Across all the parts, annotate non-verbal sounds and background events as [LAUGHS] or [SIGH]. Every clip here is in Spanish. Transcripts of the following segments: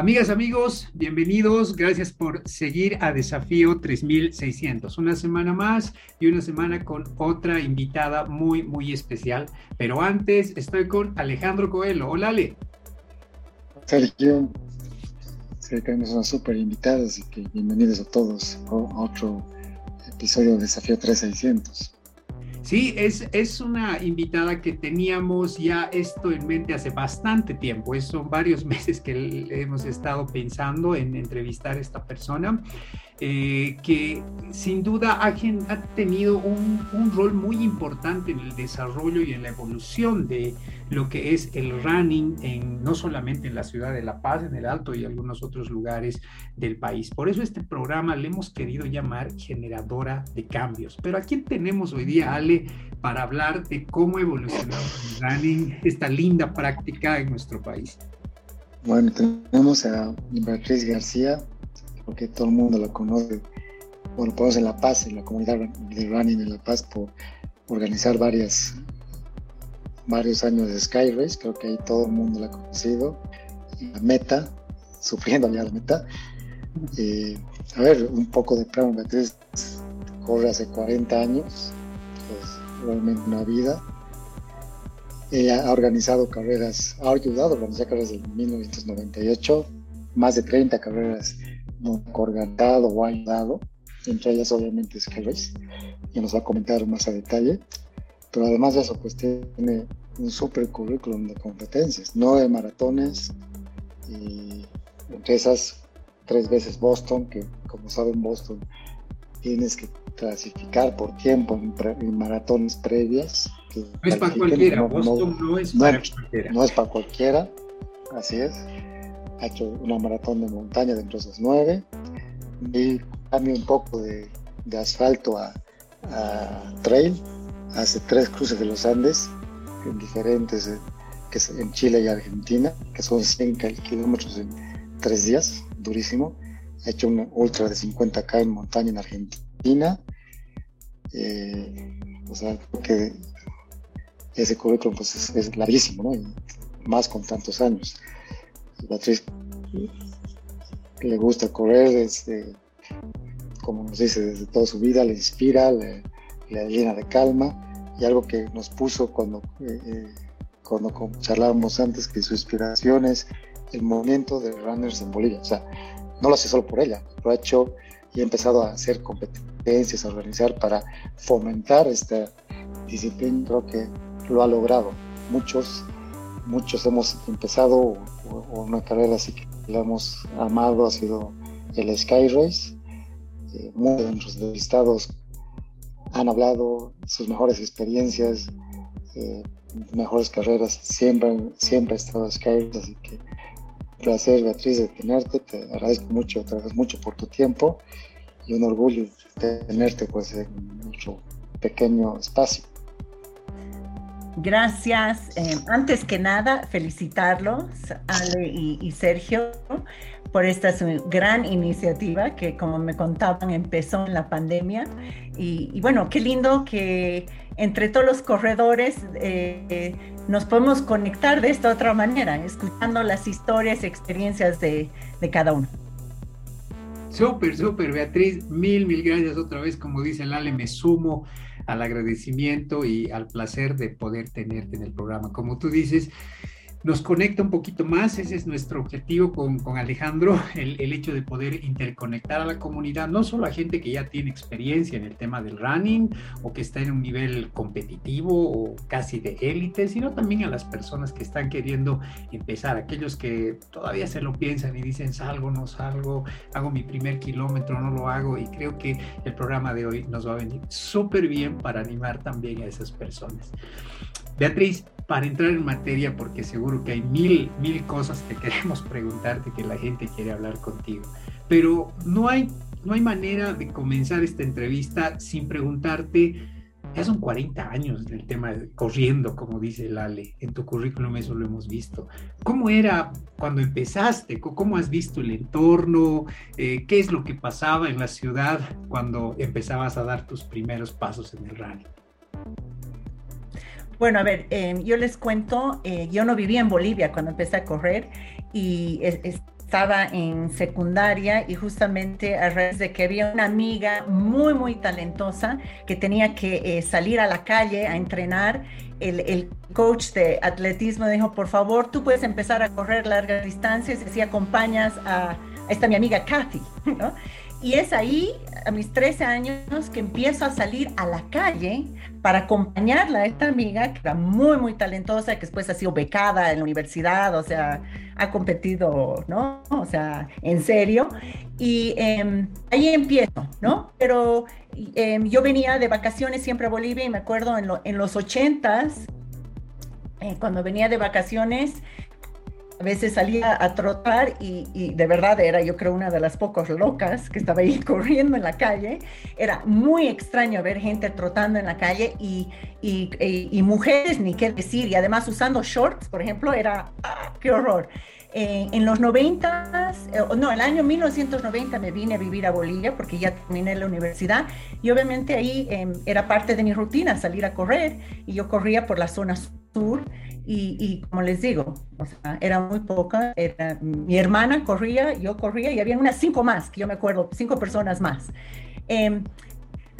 Amigas, amigos, bienvenidos. Gracias por seguir a Desafío 3600. Una semana más y una semana con otra invitada muy, muy especial. Pero antes estoy con Alejandro Coelho. Hola, Ale. Sergio, sé que tenemos una súper invitada, así que bienvenidos a todos a otro episodio de Desafío 3600. Sí, es, es una invitada que teníamos ya esto en mente hace bastante tiempo. Es, son varios [LAUGHS] meses que hemos estado pensando en entrevistar a esta persona. Eh, que sin duda ha, ha tenido un, rol muy importante en el desarrollo y en la evolución de lo que es el running, en, no solamente en la ciudad de La Paz, en el Alto y algunos otros lugares del país. Por eso este programa le hemos querido llamar generadora de cambios. Pero ¿a quién tenemos hoy día, Ale, para hablar de cómo evolucionó el running, esta linda práctica en nuestro país? Bueno, tenemos a Beatriz García, porque todo el mundo la conoce, bueno, podemos en La Paz, en la comunidad de running en La Paz, por organizar varias, varios años de Sky Race, creo que ahí todo el mundo la ha conocido, la meta, [LAUGHS] sufriendo ya la meta. Eh, a ver, un poco de plano, Beatriz corre hace 40 años, es realmente una vida. Ella ha organizado carreras, ha ayudado a organizar carreras desde 1998, más de 30 carreras no organizado o ayudado, entre ellas obviamente Skyrace, y nos va a comentar más a detalle. Pero además de eso, pues tiene un super currículum de competencias, nueve maratones, y entre esas tres veces Boston, que como saben Boston tienes que clasificar por tiempo en, maratones previas. no es para cualquiera, Boston no, es para cualquiera. No es para cualquiera, así es ha hecho una maratón de montaña dentro de esos nueve y un poco de, asfalto a, trail, hace tres cruces de los Andes en diferentes, eh, que en Chile y Argentina, que son 100 kilómetros en tres días, durísimo. Ha hecho una ultra de 50k en montaña en Argentina. Eh, o sea, que ese currículum pues, es, es larguísimo, ¿no? Y más con tantos años. Beatriz le gusta correr, desde, como nos dice, desde toda su vida, le inspira, le, llena de calma y algo que nos puso cuando, eh, eh, cuando charlábamos antes, que su inspiración es el movimiento de runners en Bolivia. O sea, no lo hace solo por ella, lo ha hecho y ha empezado a hacer competencias, a organizar para fomentar esta disciplina. Creo que lo ha logrado. Muchos muchos hemos empezado una carrera así que la hemos amado, ha sido el Sky Race. Eh, muchos de nuestros entrevistados han hablado sus mejores experiencias, eh, mejores carreras, siempre, siempre ha estado Sky Race, así que placer Beatriz de tenerte, te agradezco mucho, te agradezco mucho por tu tiempo y un orgullo tenerte pues en nuestro pequeño espacio. Gracias. Eh, antes que nada, felicitarlos, Ale y, Sergio, por esta gran iniciativa que, como me contaban, empezó en la pandemia. Y, bueno, qué lindo que entre todos los corredores eh, nos podemos conectar de esta otra manera, escuchando las historias experiencias de, de cada uno. Súper, súper, Beatriz. Mil, mil gracias otra vez. Como dice el Ale, me sumo al agradecimiento y al placer de poder tenerte en el programa. Como tú dices, nos conecta un poquito más, ese es nuestro objetivo con, con Alejandro, el, el, hecho de poder interconectar a la comunidad, no solo a gente que ya tiene experiencia en el tema del running o que está en un nivel competitivo o casi de élite, sino también a las personas que están queriendo empezar, aquellos que todavía se lo piensan y dicen salgo, no salgo, hago mi primer kilómetro, no lo hago y creo que el programa de hoy nos va a venir súper bien para animar también a esas personas. Beatriz, para entrar en materia, porque seguro que hay mil, mil cosas que [LAUGHS] queremos preguntarte que la gente quiere hablar contigo, pero no hay, no hay manera de comenzar esta entrevista sin preguntarte, ya son 40 años del tema de corriendo, como dice Lale, en tu currículum eso lo hemos visto. ¿Cómo era cuando empezaste? ¿Cómo has visto el entorno? Eh, ¿Qué es lo que pasaba en la ciudad cuando empezabas a dar tus primeros pasos en el running? Bueno, a ver, em, yo les cuento, eh, yo no vivía en Bolivia cuando empecé a correr y estaba en secundaria y justamente a raíz de que había una amiga muy, muy talentosa que tenía que eh, salir a la calle a entrenar, el, coach de atletismo dijo, por favor, tú puedes empezar a correr largas distancias y acompañas a, a esta mi amiga Kathy, [LAUGHS] ¿no? Y es ahí, a mis 13 años, que empiezo a salir a la calle para acompañarla a esta amiga, que era muy, muy talentosa, que después ha sido becada en la universidad, o sea, ha competido, ¿no? O sea, en serio. Y eh, ahí empiezo, ¿no? Pero eh, yo venía de vacaciones siempre a Bolivia y me acuerdo en, lo, en los 80s, eh, cuando venía de vacaciones, a veces salía a trotar y, de verdad era yo creo una de las pocas locas que estaba ahí [LAUGHS] corriendo en la calle. Era muy extraño ver gente trotando en la calle y, mujeres, ni qué decir, y además usando shorts, por ejemplo, era, ¡ah, qué horror! Eh, en los 90, eh, no, el año 1990 me vine a vivir a Bolivia porque ya terminé la universidad y obviamente ahí eh, era parte de mi rutina salir a correr y yo corría por la zona sur y, y, como les digo, o sea, era muy poca, era, mi hermana corría, yo corría y había unas cinco más, que yo me acuerdo, cinco personas más. Eh,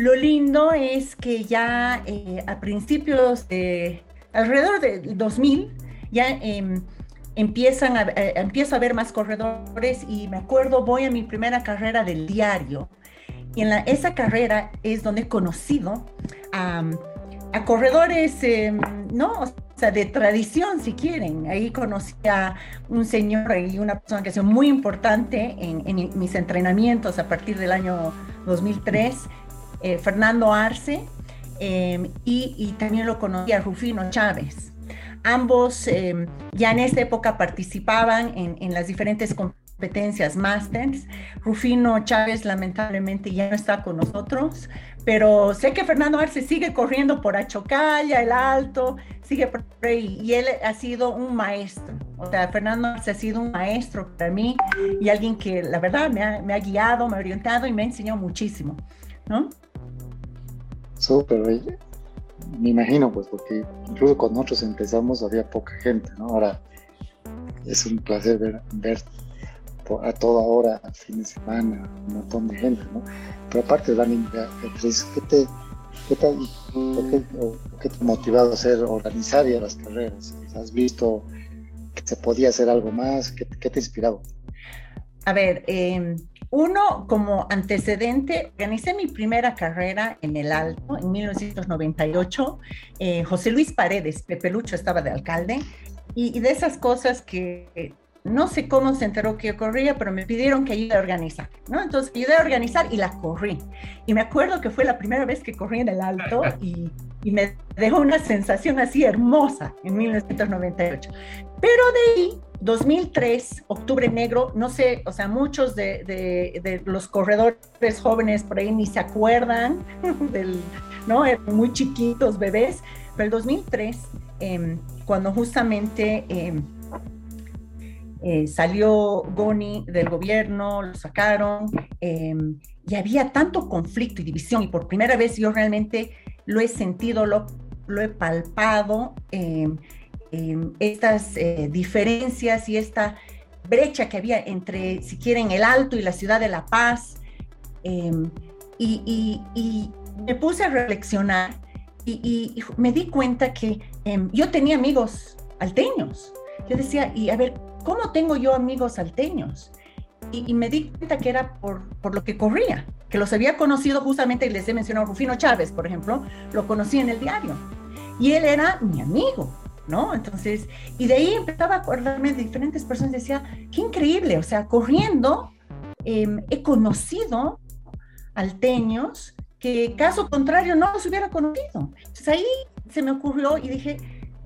lo lindo es que ya eh, a principios de, alrededor del 2000, ya eh, empiezan a, eh, empiezo a ver más corredores y me acuerdo, voy a mi primera carrera del diario. Y en la, esa carrera es donde he conocido a, a corredores, ¿no? O sea, de tradición, si quieren. Ahí conocí a un señor y una persona que ha sido muy importante en, mis entrenamientos a partir del año 2003, eh, Fernando Arce, eh, y, y, también lo conocí a Rufino Chávez. Ambos eh, ya en esta época participaban en, en las diferentes competencias Masters. Rufino Chávez lamentablemente ya no está con nosotros, pero sé que Fernando Arce sigue corriendo por Achocalla, el Alto, sigue por ahí, y él ha sido un maestro. O sea, Fernando Arce ha sido un maestro para mí y alguien que la verdad me ha, me ha guiado, me ha orientado y me ha enseñado muchísimo, ¿no? Súper, me imagino, pues, porque incluso cuando nosotros empezamos había poca gente, ¿no? Ahora es un placer ver, ver a toda hora, fin de semana, un montón de gente, ¿no? Pero aparte de la Beatriz, ¿qué te, qué te, qué, qué te ha motivado a hacer, organizar ya las carreras? ¿Has visto que se podía hacer algo más? ¿Qué, qué te ha inspirado? A ver, eh, uno, como antecedente, organicé mi primera carrera en el Alto en 1998. Eh, José Luis Paredes, Pepe Lucho, estaba de alcalde, y, y, de esas cosas que no sé cómo se enteró que yo corría, pero me pidieron que ayude a organizar, ¿no? Entonces ayudé a organizar y la corrí. Y me acuerdo que fue la primera vez que corrí en el Alto [LAUGHS] y, y me dejó una sensación así hermosa en 1998. Pero de ahí 2003, Octubre Negro, no sé, o sea, muchos de, de, de, los corredores jóvenes por ahí ni se acuerdan [LAUGHS] del, ¿no? Eran muy chiquitos, bebés, pero el 2003, eh, cuando justamente eh, eh, salió Goni del gobierno, lo sacaron, eh, y había tanto conflicto y división, y por primera vez yo realmente lo he sentido, lo, he palpado. Eh, eh, estas eh, diferencias y esta brecha que había entre, si quieren, el Alto y la ciudad de La Paz. Y, me puse a reflexionar y, me di cuenta que em, yo tenía amigos alteños. Yo decía, y a ver, ¿cómo tengo yo amigos alteños? Y, me di cuenta que era por, por lo que corría, que los había conocido justamente, y les he mencionado Rufino Chávez, por ejemplo, lo conocí en el diario. Y él era mi amigo. ¿no? Entonces, y de ahí empezaba a acordarme de diferentes personas, decía, qué increíble, o sea, corriendo eh, he conocido alteños que caso contrario no los hubiera conocido. Entonces ahí se me ocurrió y dije,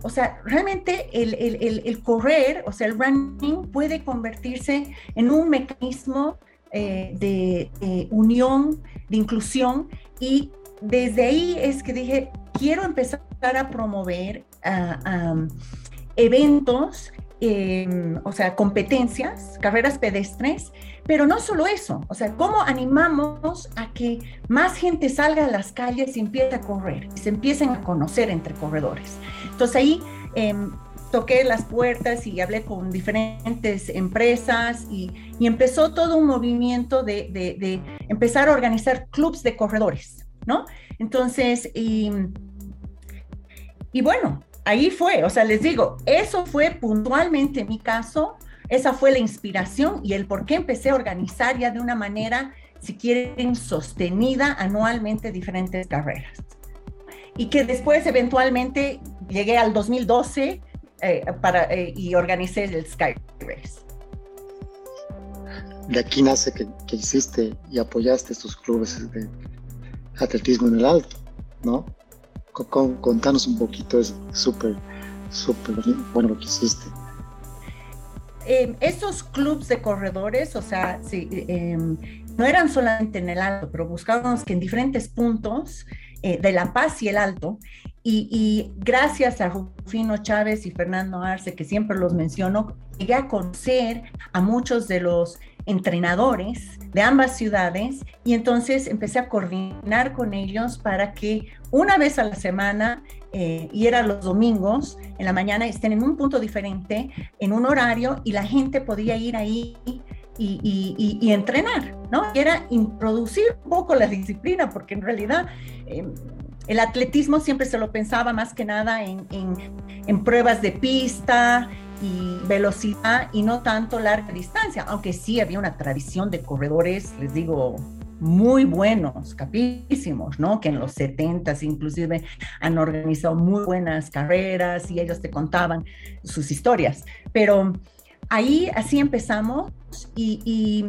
o sea, realmente el, el, el, correr, o sea, el running puede convertirse en un mecanismo eh, de unión, de inclusión y desde ahí es que dije, quiero empezar a promover um, eventos, o sea, competencias, carreras pedestres, pero no solo eso, o sea, cómo animamos a que más gente salga a las calles y empiece a correr, y se empiecen a conocer entre corredores. Entonces ahí eh, toqué las puertas y hablé con diferentes empresas y, empezó todo un movimiento de, empezar a organizar clubs de corredores, ¿no? Entonces, y bueno, ahí fue, o sea, les digo, eso fue puntualmente mi caso, esa fue la inspiración y el por qué empecé a organizar ya de una manera, si quieren, sostenida anualmente diferentes carreras. Y que después eventualmente llegué al 2012 eh, para, eh, y organicé el Sky Race. De aquí nace que, que hiciste y apoyaste estos clubes de atletismo en el alto, ¿no? Contanos un poquito, es súper, súper bueno lo que hiciste. Eh, esos clubes de corredores, o sea, sí, em, no eran solamente en el alto, pero buscábamos que en diferentes puntos eh, de La Paz y el Alto, y, gracias a Rufino Chávez y Fernando Arce, que siempre los menciono, llegué a conocer a muchos de los entrenadores de ambas ciudades y entonces empecé a coordinar con ellos para que una vez a la semana, eh, y era los domingos, en la mañana estén en un punto diferente, en un horario, y la gente podía ir ahí y, entrenar, ¿no? Y era introducir un poco la disciplina, porque en realidad em, el atletismo siempre se lo pensaba más que nada en, en, pruebas de pista y velocidad y no tanto larga distancia, aunque sí había una tradición de corredores, les digo, muy buenos, capísimos, ¿no? Que en los 70 inclusive han organizado muy buenas carreras y ellos te contaban sus historias. Pero ahí así empezamos y,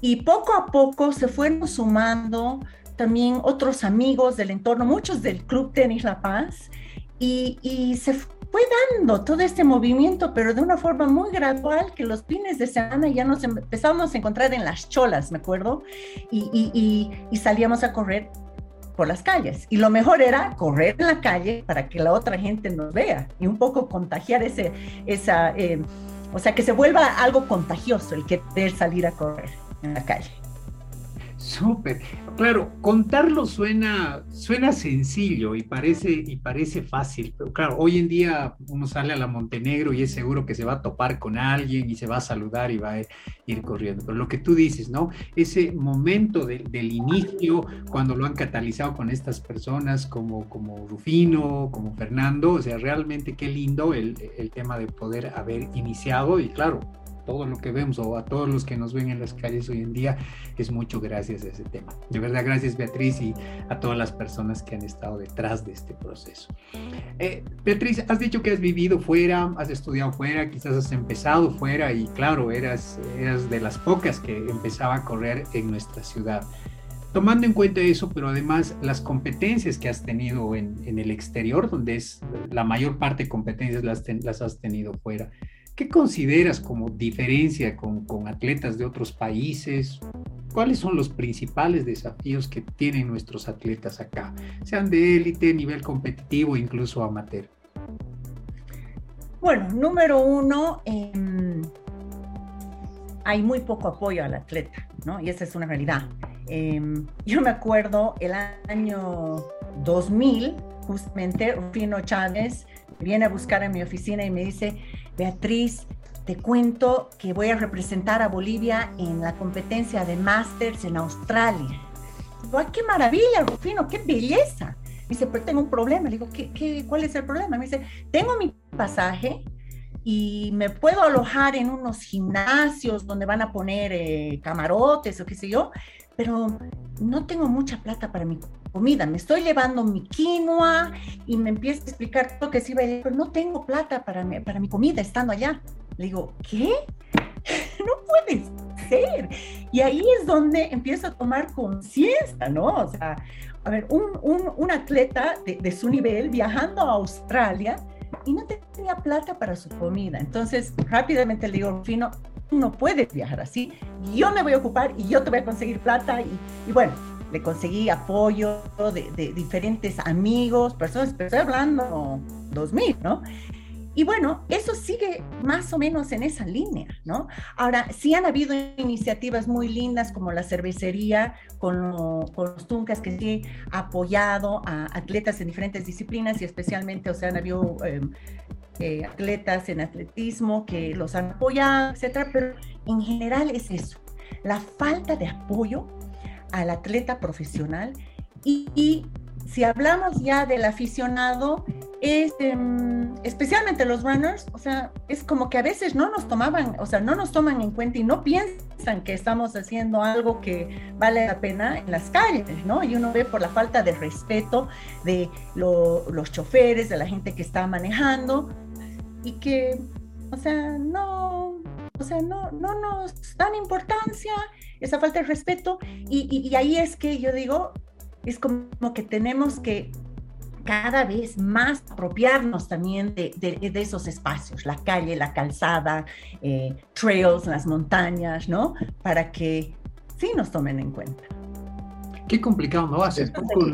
y, poco a poco se fueron sumando también otros amigos del entorno, muchos del Club Tenis La Paz, y, y, se fue dando todo este movimiento, pero de una forma muy gradual, que los fines de semana ya nos empezamos a encontrar en las cholas, me acuerdo, y, y, y salíamos a correr por las calles. Y lo mejor era correr en la calle para que la otra gente nos vea y un poco contagiar ese, esa, eh, o sea, que se vuelva algo contagioso el querer salir a correr en la calle. Súper. Claro, contarlo suena, suena sencillo y parece, y parece fácil, pero claro, hoy en día uno sale a la Montenegro y es seguro que se va a topar con alguien y se va a saludar y va a ir corriendo. Pero lo que tú dices, ¿no? Ese momento del inicio, cuando lo han catalizado con estas personas como, como Rufino, como Fernando, o sea, realmente qué lindo el, el tema de poder haber iniciado y claro, todo lo que vemos o a todos los que nos ven en las calles hoy en día es mucho gracias a ese tema. De verdad, gracias Beatriz y a todas las personas que han estado detrás de este proceso. Eh, Beatriz, has dicho que has vivido fuera, has estudiado fuera, quizás has empezado fuera y claro, eras, eras de las pocas que empezaba a correr en nuestra ciudad. Tomando en cuenta eso, pero además las competencias que has tenido en, en el exterior, donde es la mayor parte de competencias las, las has tenido fuera. ¿Qué consideras como diferencia con, atletas de otros países? ¿Cuáles son los principales desafíos que tienen nuestros atletas acá, sean de élite, nivel competitivo, incluso amateur? Bueno, número uno, em, hay muy poco apoyo al atleta, ¿no? Y esa es una realidad. Em, yo me acuerdo el año 2000, justamente, Rufino Chávez viene a buscar a mi oficina y me dice, Beatriz, te cuento que voy a representar a Bolivia en la competencia de Masters en Australia. Digo, ¡ay, qué maravilla, Rufino! ¡Qué belleza! Me dice, pero tengo un problema. Le digo, ¿qué, cuál es el problema? Me dice, tengo mi pasaje y me puedo alojar en unos gimnasios donde van a poner eh, camarotes o qué sé yo, pero no tengo mucha plata para mi comida. Me estoy llevando mi quinoa y me empieza a explicar todo que sí, pero no tengo plata para mi, para mi comida estando allá. Le digo, ¿qué? [LAUGHS] no puede ser. Y ahí es donde empiezo a tomar conciencia, ¿no? O sea, a ver, un, un, un atleta de, su nivel viajando a Australia y no tenía plata para su comida. Entonces, rápidamente le digo, Fino, no puedes viajar así. Yo me voy a ocupar y yo te voy a conseguir plata. Y bueno, le conseguí apoyo de, de, diferentes amigos, personas, pero estoy hablando 2000, ¿no? Y bueno, eso sigue más o menos en esa línea, ¿no? Ahora, sí han habido iniciativas muy lindas como la cervecería con, con los Tuncas que sí ha apoyado a atletas en diferentes disciplinas y especialmente, o sea, han habido... Eh, eh, atletas en atletismo que los han apoyado, etcétera, pero en general es eso, la falta de apoyo al atleta profesional y si hablamos ya del aficionado, es em, especialmente los runners, o sea, es como que a veces no nos tomaban, o sea, no nos toman en cuenta y no piensan que estamos haciendo algo que vale la pena en las calles, ¿no? Y uno ve por la falta de respeto de los choferes, de la gente que está manejando y que, o sea, no, o sea, no, no nos dan importancia, esa falta de respeto y, y ahí es que yo digo, es como que tenemos que cada vez más apropiarnos también de, esos espacios, la calle, la calzada, eh, trails, las montañas, ¿no? Para que sí nos tomen en cuenta. Qué complicado, ¿no? Hace poco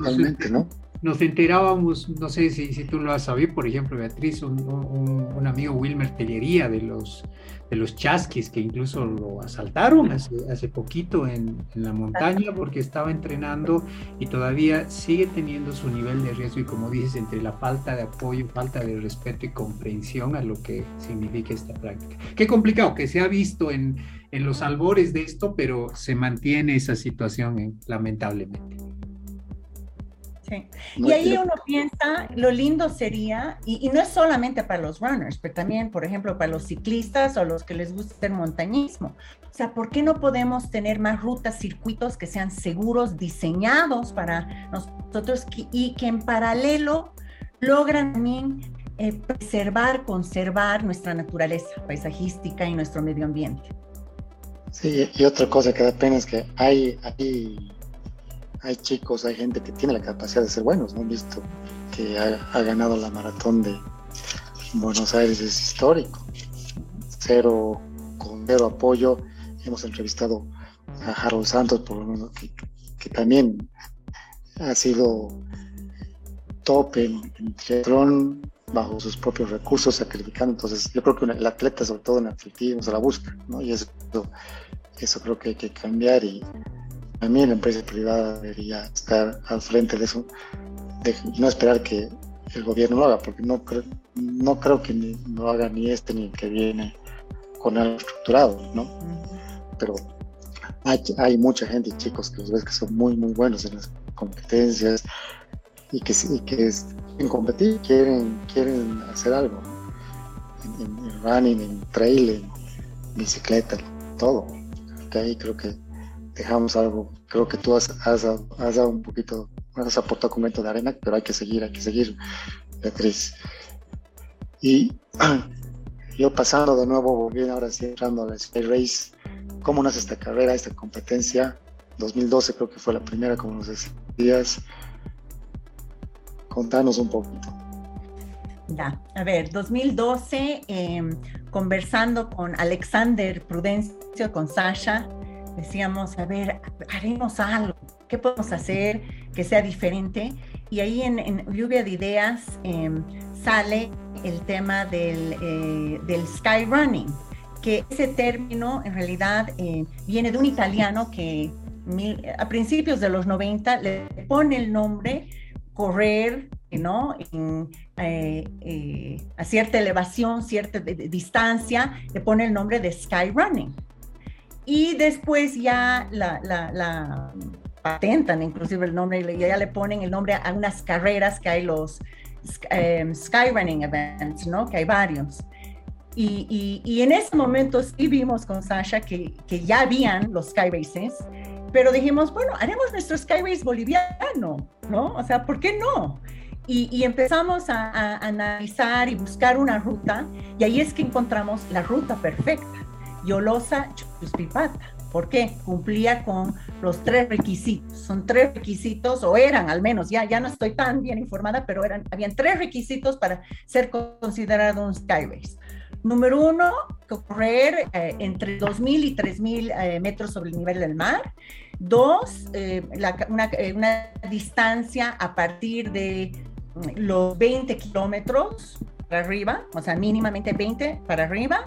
¿no? Nos enterábamos, no sé si, si tú lo has sabido, por ejemplo, Beatriz, un, un, amigo Wilmer Tellería de los, de los chasquis que incluso lo asaltaron hace, hace poquito en, en, la montaña porque estaba entrenando y todavía sigue teniendo su nivel de riesgo y como dices, entre la falta de apoyo, falta de respeto y comprensión a lo que significa esta práctica. Qué complicado que se ha visto en, en los albores de esto, pero se mantiene esa situación eh, lamentablemente. Y ahí uno piensa, lo lindo sería, y, no es solamente para los runners, pero también, por ejemplo, para los ciclistas o los que les gusta el montañismo. O sea, ¿por qué no podemos tener más rutas, circuitos que sean seguros, diseñados para nosotros y que en paralelo logran también eh, preservar, conservar nuestra naturaleza paisajística y nuestro medio ambiente? Sí, y otra cosa que da pena es que hay, hay hay chicos, hay gente que tiene la capacidad de ser buenos, ¿no? Visto que ha, ganado la maratón de Buenos Aires, es histórico. Cero, con cero apoyo. Hemos entrevistado a Harold Santos, por lo menos, que, también ha sido top en, en bajo sus propios recursos, sacrificando. Entonces, yo creo que el atleta, sobre todo en atletismo, se la busca, ¿no? Y eso, eso creo que hay que cambiar y también la empresa privada debería estar al frente de eso, de no esperar que el gobierno lo haga, porque no, creo, no creo que ni, lo haga ni este ni el que viene con algo estructurado, ¿no? Pero hay, hay mucha gente chicos que los ves que son muy, muy buenos en las competencias y que, y quieren competir, quieren, quieren hacer algo, en, running, en trail, en bicicleta, todo. Ahí creo que dejamos algo. Creo que tú has, has, dado un poquito, has aportado un momento de arena, pero hay que seguir, hay que seguir, Beatriz. Y [CLEARS THROAT] yo pasando de nuevo, bien ahora sí entrando a la Sky Race, ¿cómo nace esta carrera, esta competencia? 2012 creo que fue la primera, como nos decías. Contanos un poquito. Ya, a ver, 2012, em, conversando con Alexander Prudencio, con Sasha, decíamos, a ver, haremos algo, ¿qué podemos hacer que sea diferente? Y ahí en, Lluvia de Ideas em, sale el tema del, eh, del sky running, que ese término en realidad eh, viene de un italiano que a principios de los 90 le pone el nombre correr, ¿no? Eh, a cierta elevación, cierta distancia, le pone el nombre de sky running y después ya la, patentan inclusive el nombre, y ya le ponen el nombre a unas carreras que hay los um, Skyrunning Events, ¿no? Que hay varios. Y, y, en ese momento sí vimos con Sasha que, que ya habían los Sky Races, pero dijimos, bueno, haremos nuestro Sky Race boliviano, ¿no? O sea, ¿por qué no? Y, y, empezamos a, a, analizar y buscar una ruta, y ahí es que encontramos la ruta perfecta. Yolosa Chuspipata. ¿Por qué? Cumplía con los tres requisitos. Son tres requisitos, o eran al menos, ya, ya no estoy tan bien informada, pero eran, habían tres requisitos para ser considerado un Skyrace. Número uno, correr eh, entre 2.000 y 3.000 eh, metros sobre el nivel del mar. Dos, eh, una, una, distancia a partir de mm, los 20 kilómetros para arriba, o sea, mínimamente 20 para arriba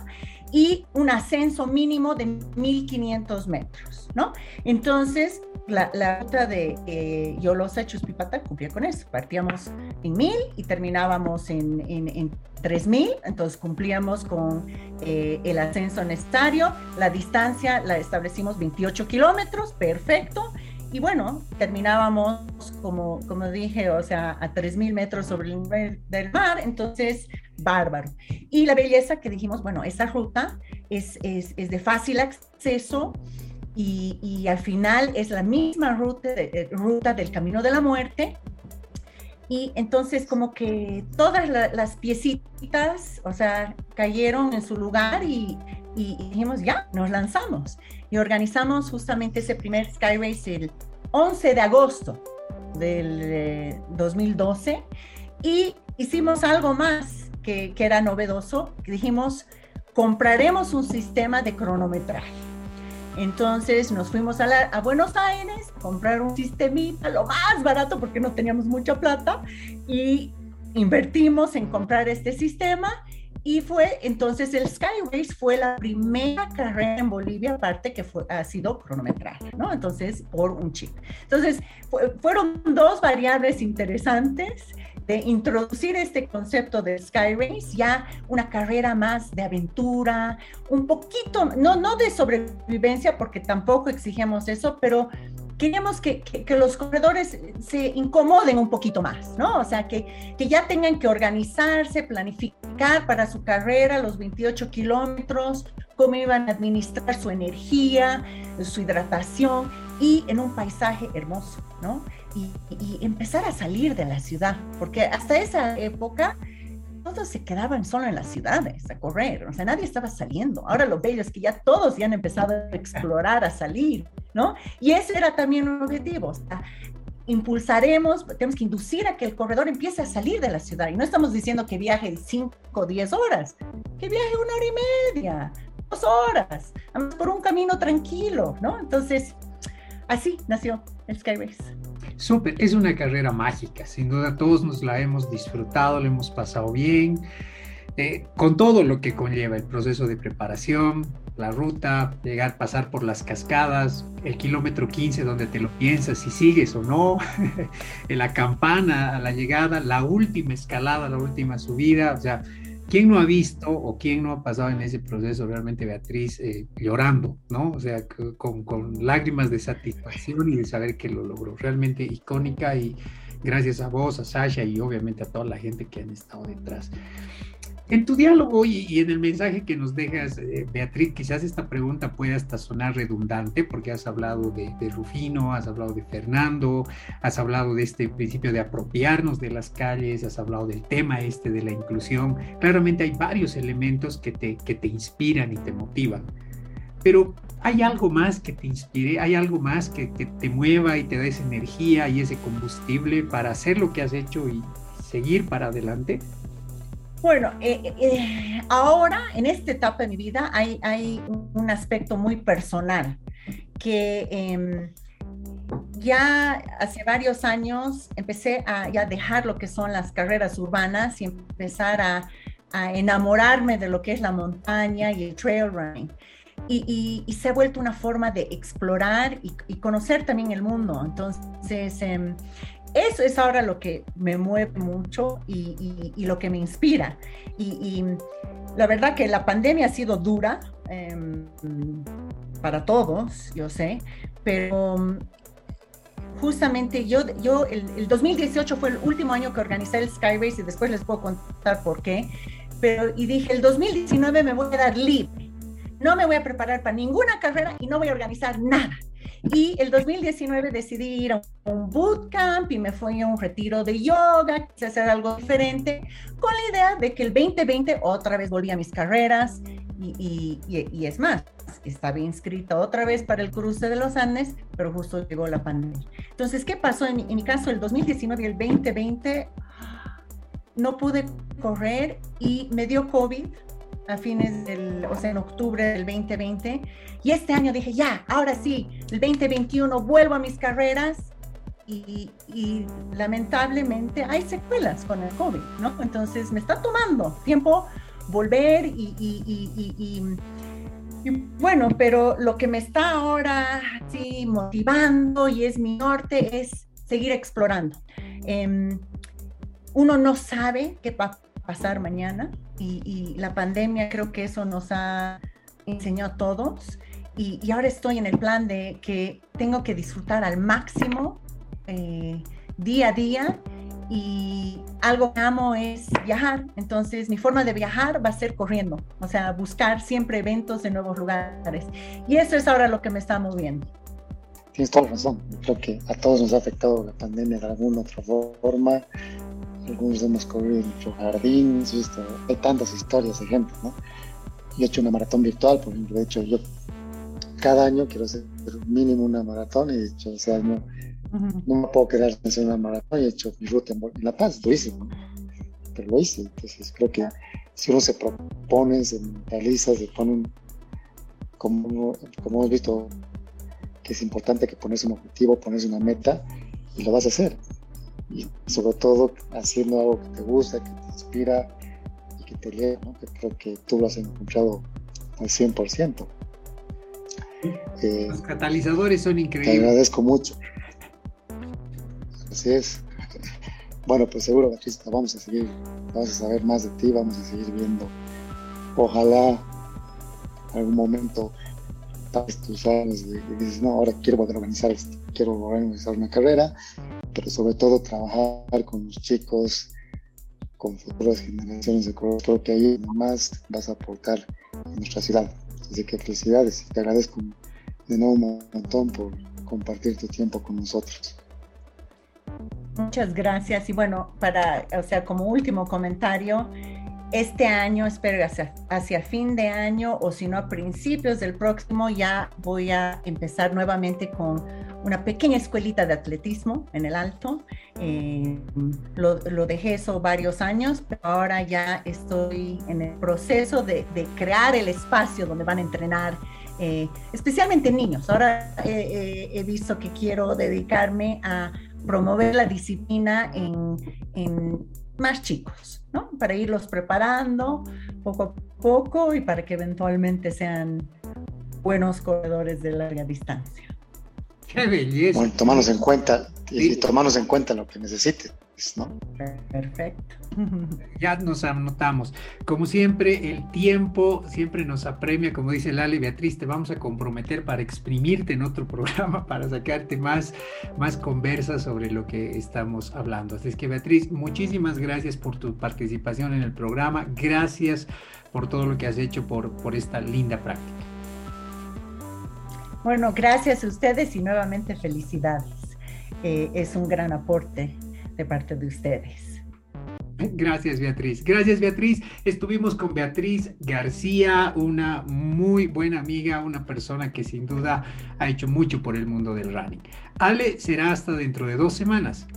y un ascenso mínimo de 1500 metros, ¿no? Entonces, la, ruta de eh, Yolosa Chuspipata cumplía con eso. Partíamos en mil y terminábamos en, en, en 3000, entonces cumplíamos con eh, el ascenso necesario. La distancia la establecimos 28 kilómetros, perfecto. Y bueno, terminábamos, como, como dije, o sea, a 3.000 metros sobre el nivel del mar, entonces, bárbaro. Y la belleza que dijimos, bueno, esa ruta es, es, es de fácil acceso, y, al final es la misma ruta, de, ruta del Camino de la Muerte. Y entonces como que todas las piecitas, o sea, cayeron en su lugar y, dijimos, ya, nos lanzamos. Y organizamos justamente ese primer Sky Race el 11 de agosto del 2012 eh, y hicimos algo más que, que era novedoso, dijimos, compraremos un sistema de cronometraje. Entonces nos fuimos a, Buenos Aires a comprar un sistemita, lo más barato porque no teníamos mucha plata, y invertimos en comprar este sistema. Y fue entonces el Sky Race fue la primera carrera en Bolivia, aparte que fue, ha sido cronometrada, ¿no? Entonces, por un chip. Entonces, fueron dos variables interesantes de introducir este concepto de Sky Race, ya una carrera más de aventura, un poquito, no, no de sobrevivencia, porque tampoco exigimos eso, pero queremos que, que, los corredores se incomoden un poquito más, ¿no? O sea, que, que ya tengan que organizarse, planificar para su carrera los 28 kilómetros, cómo iban a administrar su energía, su hidratación y en un paisaje hermoso, ¿no? Y, empezar a salir de la ciudad, porque hasta esa época todos se quedaban solo en las ciudades a correr, o sea, nadie estaba saliendo. Ahora lo bello es que ya todos ya han empezado a explorar, a salir, ¿no? Y ese era también un objetivo, o sea, impulsaremos, tenemos que inducir a que el corredor empiece a salir de la ciudad. Y no estamos diciendo que viaje 5 o 10 horas, que viaje una hora y media, dos horas, por un camino tranquilo, ¿no? Entonces, así nació el Sky Race. Súper, es una carrera mágica, sin duda todos nos la hemos disfrutado, la hemos pasado bien, eh, con todo lo que conlleva el proceso de preparación, la ruta, llegar, pasar por las cascadas, el kilómetro 15 donde te lo piensas si sigues o no, [LAUGHS] la campana a la llegada, la última escalada, la última subida, o sea, ¿Quién no ha visto o quién no ha pasado en ese proceso realmente, Beatriz, eh, llorando, ¿no? O sea, con, con, lágrimas de satisfacción y de saber que lo logró. Realmente icónica y gracias a vos, a Sasha y obviamente a toda la gente que han estado detrás. En tu diálogo y, en el mensaje que nos dejas, eh, Beatriz, quizás esta pregunta pueda hasta sonar redundante porque has hablado de, Rufino, has hablado de Fernando, has hablado de este principio de apropiarnos de las calles, has hablado del tema este de la inclusión. Claramente hay varios elementos que te, que te inspiran y te motivan. Pero ¿hay algo más que te inspire? ¿Hay algo más que, que te mueva y te dé esa energía y ese combustible para hacer lo que has hecho y seguir para adelante? Bueno, eh, eh, ahora en esta etapa de mi vida hay, hay un aspecto muy personal que em, ya hace varios años empecé a ya dejar lo que son las carreras urbanas y empezar a, enamorarme de lo que es la montaña y el trail running. Y, se ha vuelto una forma de explorar y, y conocer también el mundo. Entonces, em, eso es ahora lo que me mueve mucho y, lo que me inspira. Y, la verdad que la pandemia ha sido dura em, para todos, yo sé, pero um, justamente yo, yo el, 2018 fue el último año que organizé el Sky Race y después les puedo contar por qué, pero y dije, el 2019 me voy a dar libre, no me voy a preparar para ninguna carrera y no voy a organizar nada y el 2019 decidí ir a un bootcamp y me fui a un retiro de yoga, quise hacer algo diferente, con la idea de que el 2020 otra vez volví a mis carreras y, y, es más, estaba inscrita otra vez para el cruce de los Andes, pero justo llegó la pandemia. Entonces, ¿qué pasó? En, en mi caso, el 2019 y el 2020 no pude correr y me dio COVID a fines del, o sea, en octubre del 2020. Y este año dije, ya, ahora sí, el 2021 vuelvo a mis carreras y, lamentablemente hay secuelas con el COVID, ¿no? Entonces me está tomando tiempo volver y, bueno, pero lo que me está ahora así motivando y es mi norte es seguir explorando. Em, uno no sabe qué pasar mañana y, la pandemia creo que eso nos ha enseñado a todos y, ahora estoy en el plan de que tengo que disfrutar al máximo eh, día a día y algo que amo es viajar. Entonces, mi forma de viajar va a ser corriendo, o sea, buscar siempre eventos en nuevos lugares. Y eso es ahora lo que me está moviendo. Tienes toda la razón. Creo que a todos nos ha afectado la pandemia de alguna otra forma. Algunos hemos corrido en nuestro jardín, hay tantas historias de gente, ¿no? Yo he hecho una maratón virtual, por ejemplo. De hecho, yo cada año quiero hacer mínimo una maratón y de hecho ese año no me puedo quedar sin hacer una maratón y he hecho mi ruta en, La Paz, durísimo, pero lo hice. Entonces creo que si uno se propone, se mentaliza, se pone como, como hemos visto que es importante que pones un objetivo, pones una meta y lo vas a hacer. Y sobre todo haciendo algo que te gusta, que te inspira y que te llega, ¿no? que creo que tú lo has encontrado al 100%. Eh, Los catalizadores son increíbles. Te agradezco mucho. Así es. Bueno, pues seguro, Beatriz, vamos a seguir, vamos a saber más de ti, vamos a seguir viendo. Ojalá algún momento tus años y, dices, no, ahora quiero volver a organizar esto, quiero volver a organizar una carrera, pero sobre todo trabajar con los chicos, con futuras generaciones de color, creo que ahí más vas a aportar en nuestra ciudad. Así que felicidades y te agradezco de nuevo un montón por compartir tu tiempo con nosotros. Muchas gracias. Y bueno, para, o sea, como último comentario, este año, espero hacia, hacia fin de año o si no a principios del próximo, ya voy a empezar nuevamente con una pequeña escuelita de atletismo en el alto. Eh, lo, dejé eso varios años, pero ahora ya estoy en el proceso de, crear el espacio donde van a entrenar. Eh, especialmente niños. Ahora eh, he visto que quiero dedicarme a promover la disciplina en más chicos, ¿no? Para irlos preparando poco a poco y para que eventualmente sean buenos corredores de larga distancia. Qué belleza. Bueno, tomarnos en cuenta y, tomarnos en cuenta lo que Perfecto. Ya nos anotamos. Como siempre, el tiempo siempre nos apremia, como dice Lale Beatriz, te vamos a comprometer para exprimirte en otro [LAUGHS] programa, para sacarte más, más conversas sobre lo que estamos hablando. Así es que Beatriz, muchísimas gracias por tu participación en el programa. Gracias por todo lo que has hecho por, por esta linda práctica. Bueno, gracias a ustedes y nuevamente felicidades. Eh, es un gran aporte de parte de ustedes. Gracias, Beatriz. Gracias, Beatriz. Estuvimos con Beatriz García, una muy buena amiga, una persona que sin duda ha hecho mucho por el mundo del running. Ale será hasta dentro de dos semanas.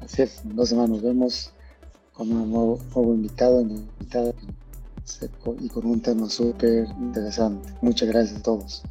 Así es, en dos semanas nos vemos con un nuevo, nuevo invitado, invitado y con un tema súper interesante. Muchas gracias a todos.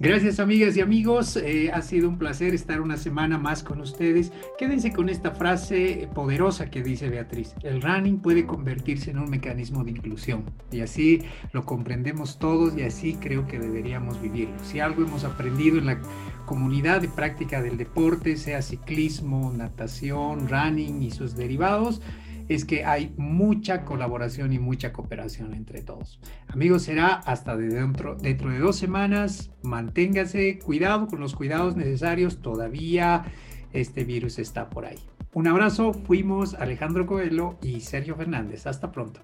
Gracias amigas y amigos, eh, ha sido un placer estar una semana más con ustedes. Quédense con esta frase poderosa que dice Beatriz, el running puede convertirse en un mecanismo de inclusión y así lo comprendemos todos y así creo que deberíamos vivirlo. Si algo hemos aprendido en la comunidad de práctica del deporte, sea ciclismo, natación, running y sus derivados, es que hay mucha colaboración y mucha cooperación entre todos. Amigos, será hasta dentro, dentro de dos semanas. Manténgase cuidado con los cuidados necesarios. Todavía este virus está por ahí. Un abrazo. Fuimos Alejandro Coelho y Sergio Fernández. Hasta pronto.